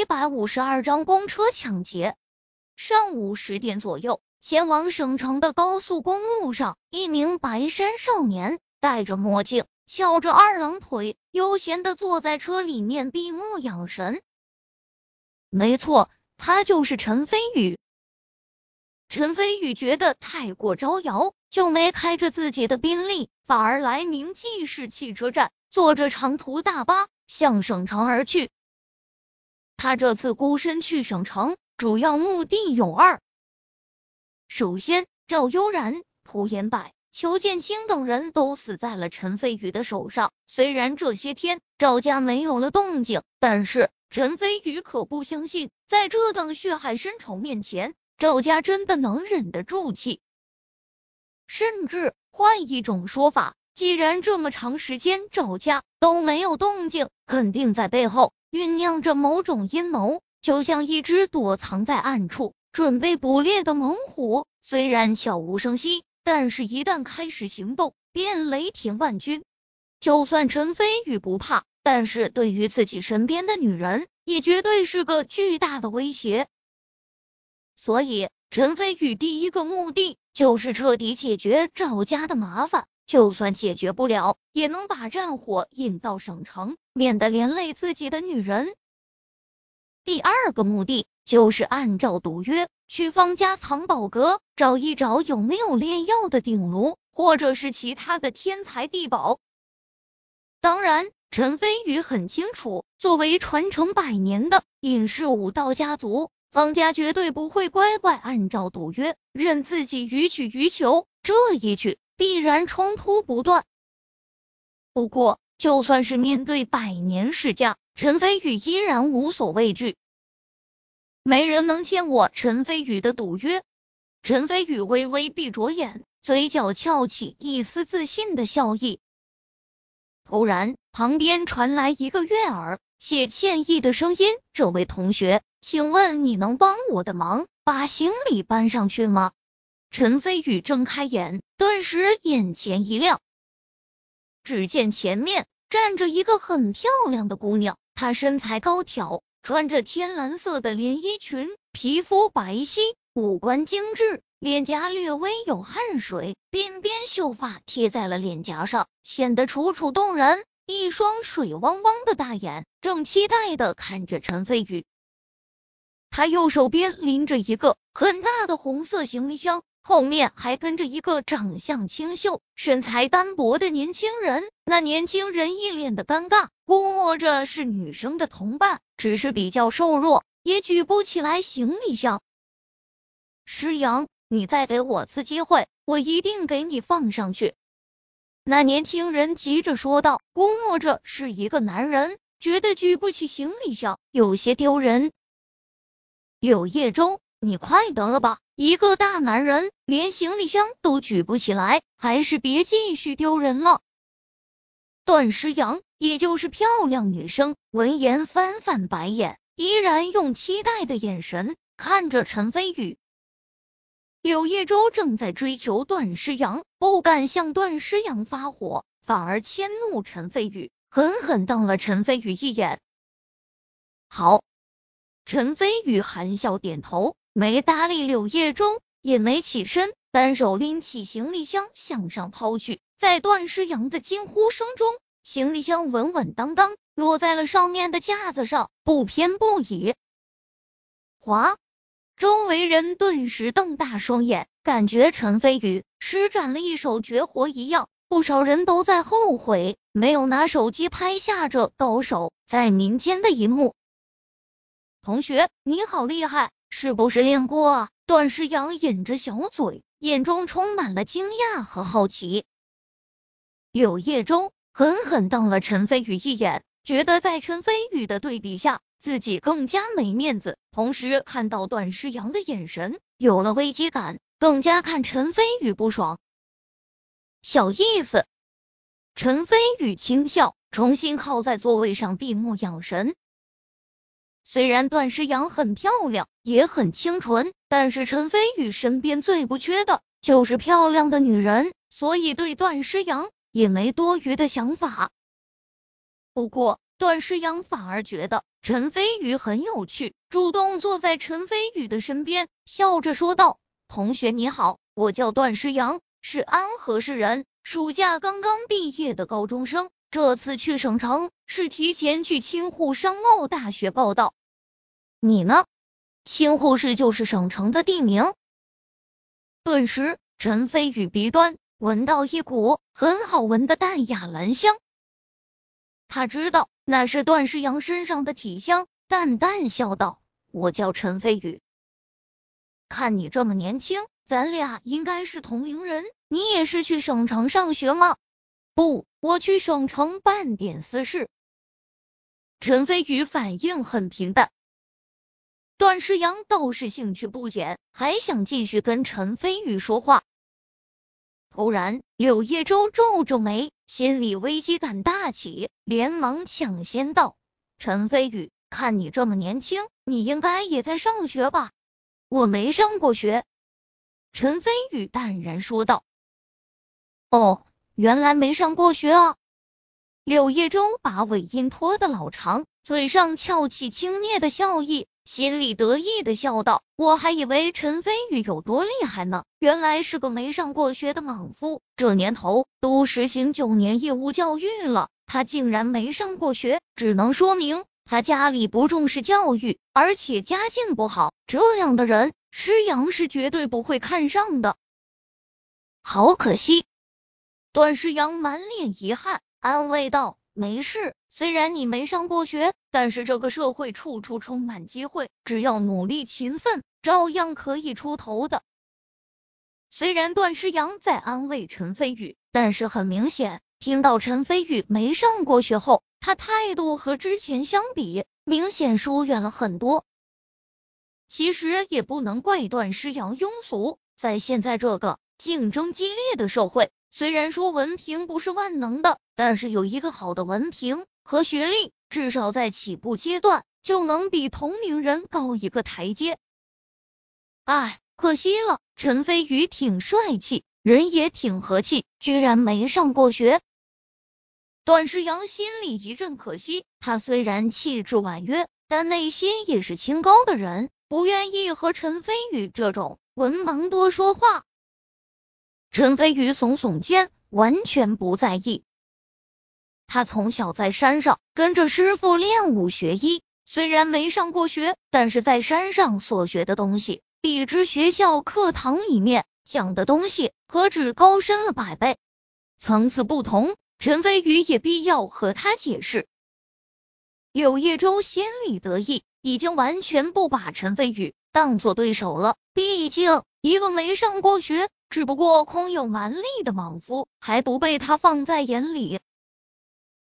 一百五十二章公车抢劫。上午十点左右，前往省城的高速公路上，一名白衫少年戴着墨镜，翘着二郎腿，悠闲的坐在车里面闭目养神。没错，他就是陈飞宇。陈飞宇觉得太过招摇，就没开着自己的宾利，反而来明记市汽车站，坐着长途大巴向省城而去。他这次孤身去省城，主要目的有二。首先，赵悠然、蒲延柏、裘建清等人都死在了陈飞宇的手上。虽然这些天赵家没有了动静，但是陈飞宇可不相信，在这等血海深仇面前。赵家真的能忍得住气？甚至换一种说法，既然这么长时间赵家都没有动静，肯定在背后酝酿着某种阴谋，就像一只躲藏在暗处准备捕猎的猛虎，虽然悄无声息，但是一旦开始行动，便雷霆万钧。就算陈飞宇不怕，但是对于自己身边的女人，也绝对是个巨大的威胁。所以，陈飞宇第一个目的就是彻底解决赵家的麻烦，就算解决不了，也能把战火引到省城，免得连累自己的女人。第二个目的就是按照赌约去方家藏宝阁，找一找有没有炼药的鼎炉，或者是其他的天才地宝。当然，陈飞宇很清楚，作为传承百年的隐世武道家族。方家绝对不会乖乖按照赌约，任自己予取予求。这一去，必然冲突不断。不过，就算是面对百年世家，陈飞宇依然无所畏惧。没人能欠我陈飞宇的赌约。陈飞宇微微闭着眼，嘴角翘起一丝自信的笑意。突然，旁边传来一个悦耳且歉意的声音：“这位同学。”请问你能帮我的忙，把行李搬上去吗？陈飞宇睁开眼，顿时眼前一亮，只见前面站着一个很漂亮的姑娘，她身材高挑，穿着天蓝色的连衣裙，皮肤白皙，五官精致，脸颊略微有汗水，鬓边秀发贴在了脸颊上，显得楚楚动人。一双水汪汪的大眼正期待的看着陈飞宇。他右手边拎着一个很大的红色行李箱，后面还跟着一个长相清秀、身材单薄的年轻人。那年轻人一脸的尴尬，估摸着是女生的同伴，只是比较瘦弱，也举不起来行李箱。石阳，你再给我次机会，我一定给你放上去。那年轻人急着说道，估摸着是一个男人，觉得举不起行李箱有些丢人。柳叶舟，你快等了吧！一个大男人连行李箱都举不起来，还是别继续丢人了。段诗阳，也就是漂亮女生，闻言翻翻白眼，依然用期待的眼神看着陈飞宇。柳叶舟正在追求段诗阳，不敢向段诗阳发火，反而迁怒陈飞宇，狠狠瞪了陈飞宇一眼。好。陈飞宇含笑点头，没搭理柳叶中，也没起身，单手拎起行李箱向上抛去。在段诗阳的惊呼声中，行李箱稳稳当当落在了上面的架子上，不偏不倚。哗！周围人顿时瞪大双眼，感觉陈飞宇施展了一手绝活一样。不少人都在后悔没有拿手机拍下这高手在民间的一幕。同学，你好厉害，是不是练过？段诗阳掩着小嘴，眼中充满了惊讶和好奇。柳叶舟狠狠瞪了陈飞宇一眼，觉得在陈飞宇的对比下，自己更加没面子。同时看到段诗阳的眼神有了危机感，更加看陈飞宇不爽。小意思。陈飞宇轻笑，重新靠在座位上闭目养神。虽然段诗阳很漂亮，也很清纯，但是陈飞宇身边最不缺的就是漂亮的女人，所以对段诗阳也没多余的想法。不过段诗阳反而觉得陈飞宇很有趣，主动坐在陈飞宇的身边，笑着说道：“同学你好，我叫段诗阳，是安河市人，暑假刚刚毕业的高中生。这次去省城是提前去青沪商贸大学报道。你呢？新护士就是省城的地名。”顿时，陈飞宇鼻端闻到一股很好闻的淡雅兰香。他知道那是段世阳身上的体香，淡淡笑道：“我叫陈飞宇，看你这么年轻，咱俩应该是同龄人。你也是去省城上学吗？”“不，我去省城办点私事。”陈飞宇反应很平淡。段世阳倒是兴趣不减，还想继续跟陈飞宇说话。突然，柳叶舟皱皱眉。心里危机感大起，连忙抢先道：“陈飞宇，看你这么年轻，你应该也在上学吧？”“我没上过学。”陈飞宇淡然说道。“哦，原来没上过学啊。”柳叶舟把尾音拖得老长，嘴上翘起轻蔑的笑意。心里得意的笑道：“我还以为陈飞宇有多厉害呢，原来是个没上过学的莽夫。这年头都实行九年义务教育了，他竟然没上过学，只能说明他家里不重视教育，而且家境不好。这样的人，师阳是绝对不会看上的。好可惜。”段师阳满脸遗憾，安慰道：“没事。”虽然你没上过学，但是这个社会处处充满机会，只要努力勤奋，照样可以出头的。虽然段诗阳在安慰陈飞宇，但是很明显，听到陈飞宇没上过学后，他态度和之前相比，明显疏远了很多。其实也不能怪段诗阳庸俗，在现在这个竞争激烈的社会，虽然说文凭不是万能的，但是有一个好的文凭。和学历，至少在起步阶段就能比同龄人高一个台阶。哎，可惜了，陈飞宇挺帅气，人也挺和气，居然没上过学。段世阳心里一阵可惜，他虽然气质婉约，但内心也是清高的人，不愿意和陈飞宇这种文盲多说话。陈飞宇耸耸肩，完全不在意。他从小在山上跟着师傅练武学医，虽然没上过学，但是在山上所学的东西，比之学校课堂里面讲的东西何止高深了百倍，层次不同。陈飞宇也必要和他解释。柳叶舟心里得意，已经完全不把陈飞宇当做对手了。毕竟一个没上过学，只不过空有蛮力的莽夫，还不被他放在眼里。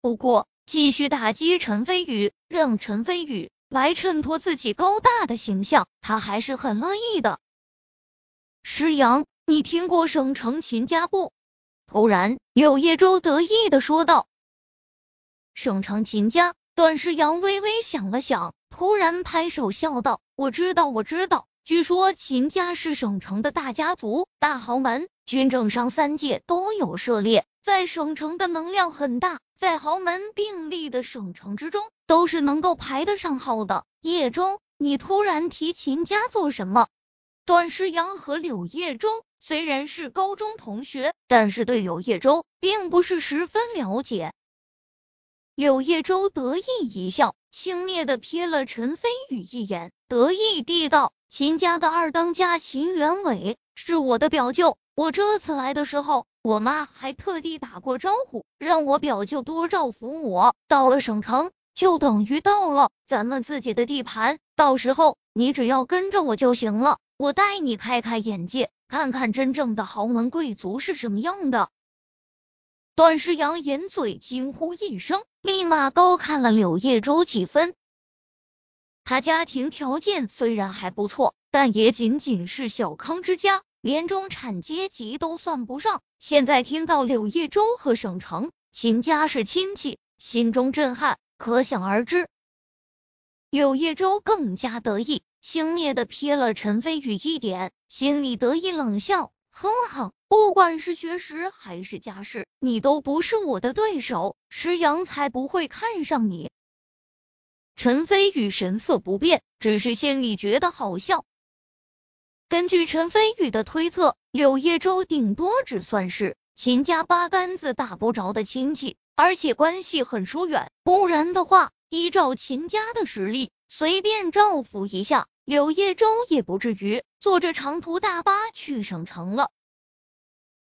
不过，继续打击陈飞宇，让陈飞宇来衬托自己高大的形象，他还是很乐意的。师阳，你听过省城秦家不？突然，柳叶舟得意的说道。省城秦家，段师阳微微想了想，突然拍手笑道：“我知道，我知道。据说秦家是省城的大家族、大豪门，军政商三界都有涉猎，在省城的能量很大。”在豪门并立的省城之中，都是能够排得上号的。叶舟，你突然提秦家做什么？段诗阳和柳叶舟虽然是高中同学，但是对柳叶舟并不是十分了解。柳叶舟得意一笑，轻蔑的瞥了陈飞宇一眼，得意地道：“秦家的二当家秦元伟是我的表舅，我这次来的时候。”我妈还特地打过招呼，让我表舅多照拂我。到了省城，就等于到了咱们自己的地盘，到时候你只要跟着我就行了，我带你开开眼界，看看真正的豪门贵族是什么样的。段世阳掩嘴惊呼一声，立马高看了柳叶舟几分。他家庭条件虽然还不错，但也仅仅是小康之家。连中产阶级都算不上，现在听到柳叶舟和省城秦家是亲戚，心中震撼，可想而知。柳叶舟更加得意，轻蔑的瞥了陈飞宇一点，心里得意冷笑，哼哼，不管是学识还是家世，你都不是我的对手，石阳才不会看上你。陈飞宇神色不变，只是心里觉得好笑。根据陈飞宇的推测，柳叶舟顶多只算是秦家八竿子打不着的亲戚，而且关系很疏远。不然的话，依照秦家的实力，随便照拂一下。柳叶舟也不至于坐着长途大巴去省城了。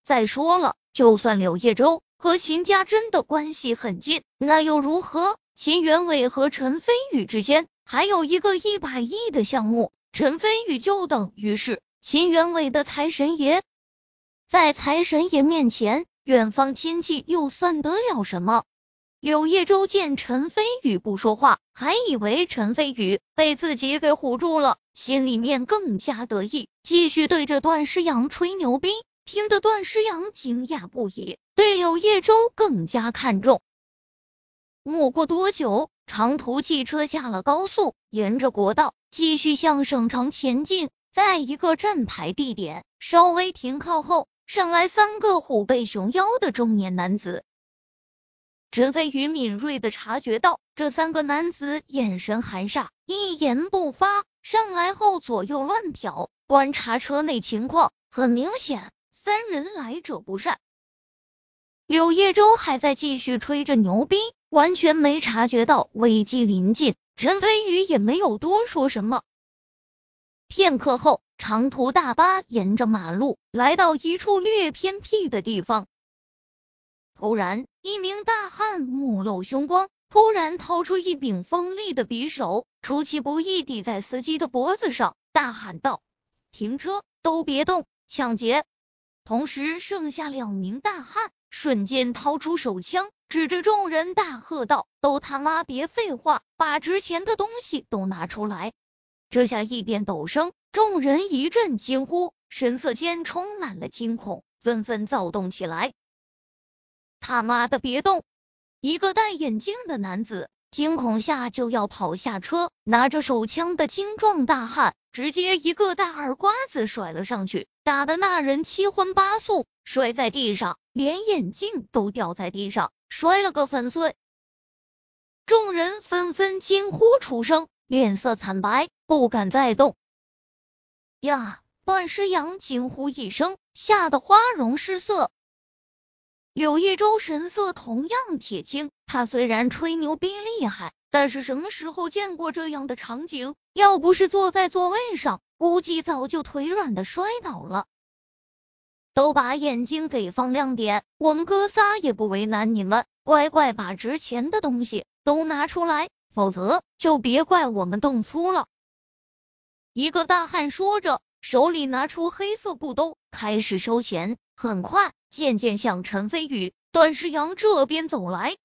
再说了，就算柳叶舟和秦家真的关系很近，那又如何？秦元伟和陈飞宇之间还有一个一百亿的项目，陈飞宇就等于是秦元伟的财神爷，在财神爷面前，远方亲戚又算得了什么？柳叶舟见陈飞宇不说话，还以为陈飞宇被自己给唬住了，心里面更加得意，继续对着段诗阳吹牛逼，听得段诗阳惊讶不已，对柳叶舟更加看重。没过多久，长途汽车下了高速，沿着国道继续向省城前进，在一个站牌地点稍微停靠后，上来三个虎背熊腰的中年男子。陈飞宇敏锐的察觉到，这三个男子眼神寒煞，一言不发。上来后左右乱瞟，观察车内情况。很明显，三人来者不善。柳叶舟还在继续吹着牛逼，完全没察觉到危机临近。陈飞宇也没有多说什么。片刻后，长途大巴沿着马路来到一处略偏僻的地方。突然，一名大汉目露凶光，突然掏出一柄锋利的匕首，出其不意抵在司机的脖子上，大喊道：“停车，都别动，抢劫！”同时，剩下两名大汉瞬间掏出手枪，指着众人大喝道：“都他妈别废话，把值钱的东西都拿出来！”这下一边陡声，众人一阵惊呼，神色间充满了惊恐，纷纷躁动起来。他妈的，别动！一个戴眼镜的男子惊恐下就要跑下车，拿着手枪的精壮大汉直接一个大耳刮子甩了上去，打的那人七荤八素，摔在地上，连眼镜都掉在地上，摔了个粉碎。众人纷纷惊呼出声，脸色惨白，不敢再动。呀！段诗阳惊呼一声，吓得花容失色。柳叶舟神色同样铁青，他虽然吹牛逼厉害，但是什么时候见过这样的场景？要不是坐在座位上，估计早就腿软的摔倒了。都把眼睛给放亮点，我们哥仨也不为难你们，乖乖把值钱的东西都拿出来，否则就别怪我们动粗了。一个大汉说着，手里拿出黑色布兜，开始收钱。很快。渐渐向陈飞宇、段世阳这边走来。